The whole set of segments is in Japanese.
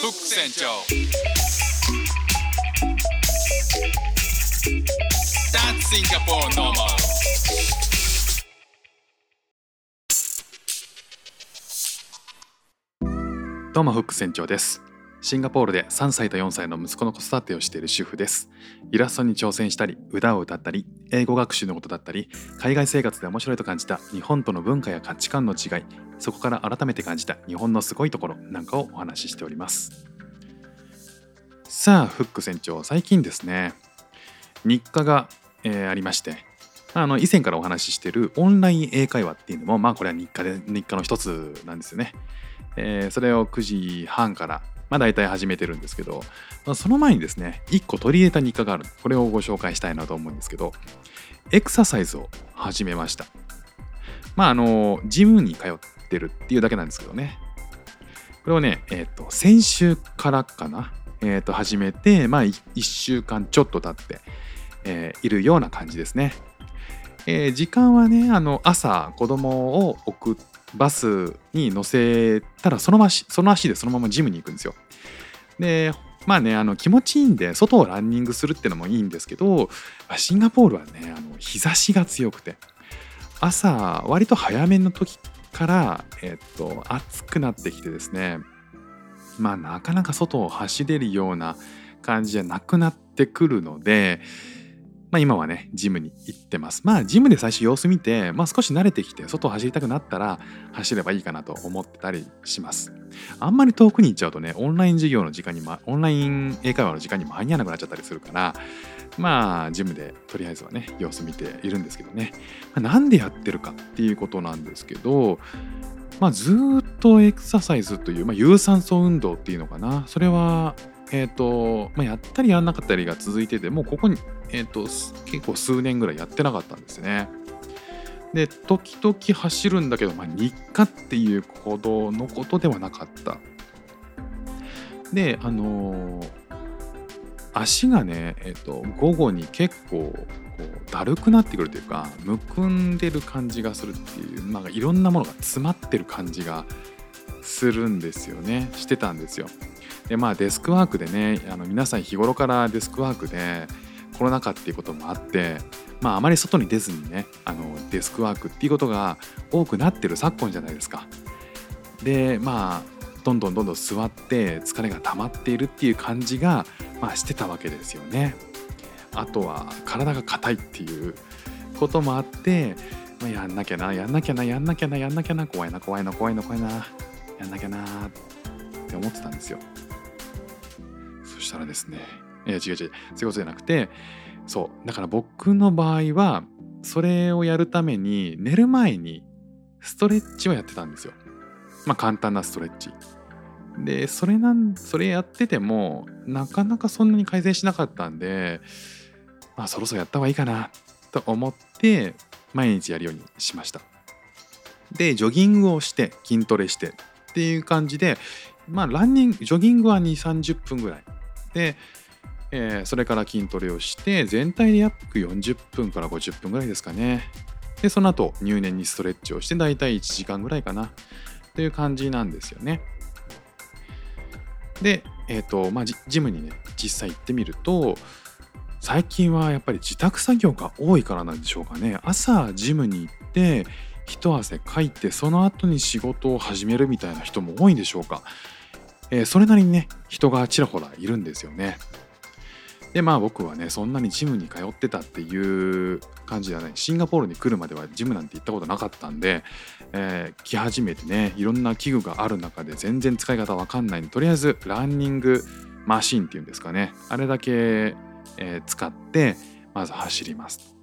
フック船長どうもフック船長ですシンガポールで3歳と4歳の息子の子育てをしている主婦です。イラストに挑戦したり歌を歌ったり英語学習のことだったり海外生活で面白いと感じた日本との文化や価値観の違いそこから改めて感じた日本のすごいところなんかをお話ししております。さあフック船長最近ですね。日課が、えーありましてあの以前からお話ししているオンライン英会話っていうのもまあこれは日課で日課の一つなんですよね。えーそれを9時半から、まあ、大体始めてるんですけど、まあその前にですね1個取り入れた日課があるこれをご紹介したいなと思うんですけどエクササイズを始めました。まああのジムに通ってるっていうだけなんですけどね。これをねえっ、と先週からかなえっ、と始めてまあ1週間ちょっと経って、えーいるような感じですね。えー時間はねあの朝子供を送ってバスに乗せたらその足その足でそのままジムに行くんですよ。でまあねあの気持ちいいんで外をランニングするってのもいいんですけどシンガポールはねあの日差しが強くて朝割と早めの時から、えっと暑くなってきてですねまあなかなか外を走れるような感じじゃなくなってくるのでまあ、今はね、ジムに行ってます。まあ、ジムで最初様子見て、まあ、少し慣れてきて、外を走りたくなったら、走ればいいかなと思ってたりします。あんまり遠くに行っちゃうとね、オンライン授業の時間に、ま、オンライン英会話の時間に間に合わなくなっちゃったりするから、まあ、ジムでとりあえずはね、様子見ているんですけどね。まあなんでやってるかっていうことなんですけど、まあ、ずっとエクササイズという、まあ、有酸素運動っていうのかな。それは、えっ、と、まあ、やったりやんなかったりが続いてて、もうここに、えっ、と、結構数年ぐらいやってなかったんですね。で、時々走るんだけど、まあ、日課っていうほどのことではなかった。で、あのー足がね、えっ、と、午後に結構、こう、だるくなってくるというか、むくんでる感じがするっていう、なんかいろんなものが詰まってる感じがするんですよね。してたんですよ。でまあデスクワークでねあの皆さん日頃からデスクワークでコロナ禍っていうこともあってまああまり外に出ずにねあのデスクワークっていうことが多くなってる昨今じゃないですか。でまあどんどんどんどん座って疲れが溜まっているっていう感じが、まあ、してたわけですよね。あとは体が硬いっていうこともあって、まあ、やんなきゃなやんなきゃなやんなきゃなやんなきゃな怖いな怖いな怖いな怖いなやんなきゃなって思ってたんですよ。したらですね、いや違う違う、そういうことじゃなくて、そう、だから僕の場合は、それをやるために寝る前にストレッチをやってたんですよ。まあ簡単なストレッチ。で、それなん、それやってても、なかなかそんなに改善しなかったんで、まあそろそろやった方がいいかなと思って、毎日やるようにしました。で、ジョギングをして、筋トレしてっていう感じで、まあランニング、ジョギングは2、30分ぐらい。で、えーそれから筋トレをして全体で約40分から50分ぐらいですかね。でその後入念にストレッチをして大体1時間ぐらいかな。という感じなんですよね。でえっ、とまあジジムにね実際行ってみると最近はやっぱり自宅作業が多いからなんでしょうかね。朝ジムに行って一汗かいてその後に仕事を始めるみたいな人も多いんでしょうか、えーそれなりにね人がちらほらいるんですよね。でまあ僕はねそんなにジムに通ってたっていう感じではない。シンガポールに来るまではジムなんて行ったことなかったんで、えー来始めてねいろんな器具がある中で全然使い方わかんないんでとりあえずランニングマシンっていうんですかね。あれだけ、えー使ってまず走ります。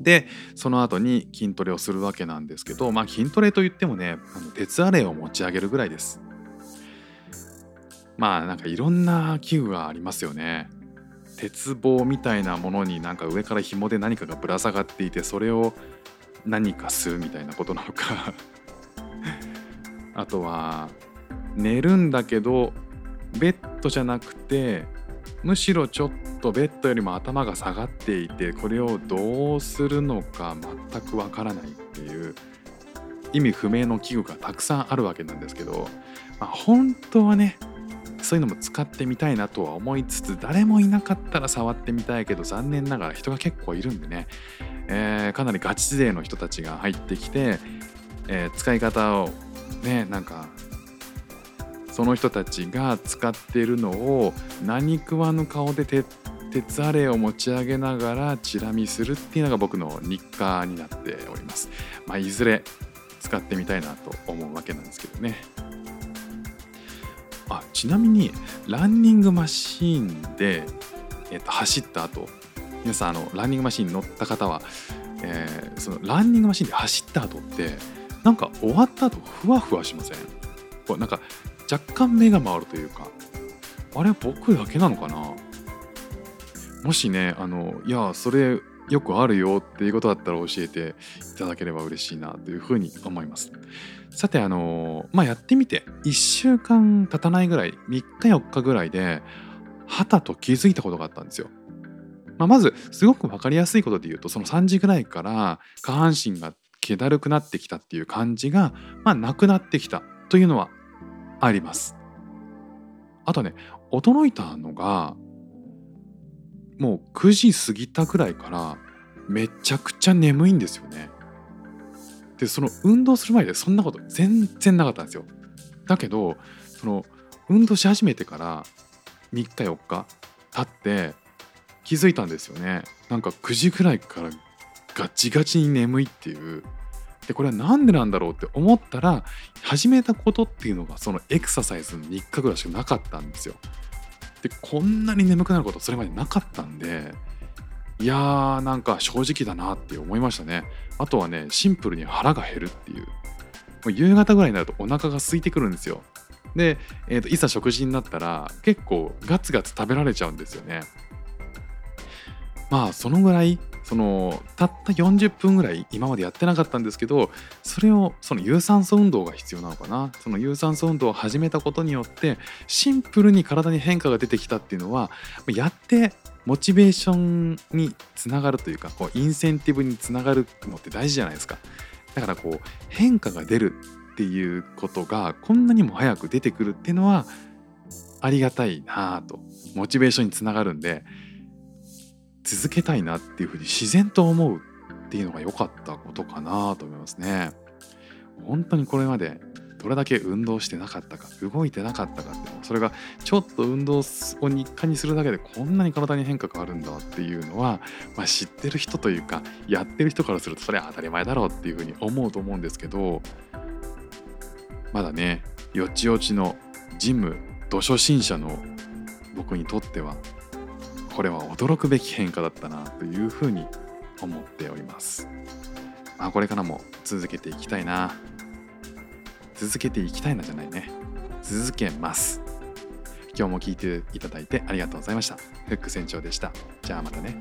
でその後に筋トレをするわけなんですけどまあ筋トレといってもねあの鉄アレイを持ち上げるぐらいです。まあなんかいろんな器具がありますよね。鉄棒みたいなものになんか上から紐で何かがぶら下がっていてそれを何かするみたいなことなのか。あとは寝るんだけどベッドじゃなくてむしろちょっとベッドよりも頭が下がっていてこれをどうするのか全くわからないっていう意味不明の器具がたくさんあるわけなんですけど、まあ、本当はねそういうのも使ってみたいなとは思いつつ誰もいなかったら触ってみたいけど残念ながら人が結構いるんでね、えーかなりガチ勢の人たちが入ってきて、えー使い方をねなんかその人たちが使ってるのを何食わぬ顔で鉄鉄アレを持ち上げながらチラ見するっていうのが僕の日課になっております。まあ、いずれ使ってみたいなと思うわけなんですけどね。あちなみにランニングマシーンで、えっと、走った後皆さんあのランニングマシーンに乗った方は、えーそのランニングマシーンで走った後ってなんか終わった後ふわふわしません？こうなんか若干目が回るというかあれ僕だけなのかな？もしねあのいやそれよくあるよっていうことだったら教えていただければ嬉しいなというふうに思いますさてあのまあやってみて1週間経たないぐらい3日4日ぐらいで旗と気づいたことがあったんですよまあ、まずすごく分かりやすいことで言うとその3時ぐらいから下半身が気だるくなってきたっていう感じが、まあ、なくなってきたというのはあります。あとね驚いたのがもう9時過ぎたぐらいからめちゃくちゃ眠いんですよね。でその運動する前でそんなこと全然なかったんですよ。だけどその運動し始めてから3日4日経って気づいたんですよねなんか9時ぐらいからガチガチに眠いっていうでこれは何でなんだろうって思ったら始めたことっていうのがそのエクササイズの3日ぐらいしかなかったんですよでこんなに眠くなることそれまでなかったんでいやーなんか正直だなって思いましたね。あとはねシンプルに腹が減るっていう。もう夕方ぐらいになるとお腹が空いてくるんですよ。で、えーといざ食事になったら結構ガツガツ食べられちゃうんですよね。まあそのぐらいそのたった40分ぐらい今までやってなかったんですけどそれをその有酸素運動が必要なのかな。その有酸素運動を始めたことによってシンプルに体に変化が出てきたっていうのはやってモチベーションにつながるというかこうインセンティブにつながるのって大事じゃないですか。だからこう変化が出るっていうことがこんなにも早く出てくるっていうのはありがたいなぁとモチベーションにつながるんで続けたいなっていうふうに自然と思うっていうのが良かったことかなと思いますね。本当にこれまでどれだけ運動してなかったか動いてなかったかってそれがちょっと運動を日課にするだけでこんなに体に変化があるんだっていうのは、まあ、知ってる人というかやってる人からするとそれは当たり前だろうっていうふうに思うと思うんですけどまだねよちよちのジム土初心者の僕にとってはこれは驚くべき変化だったなというふうに思っております。まあ、これからも続けていきたいな。続けていきたいなじゃないね。続けます。今日も聞いていただいてありがとうございました。フック船長でした。じゃあまたね。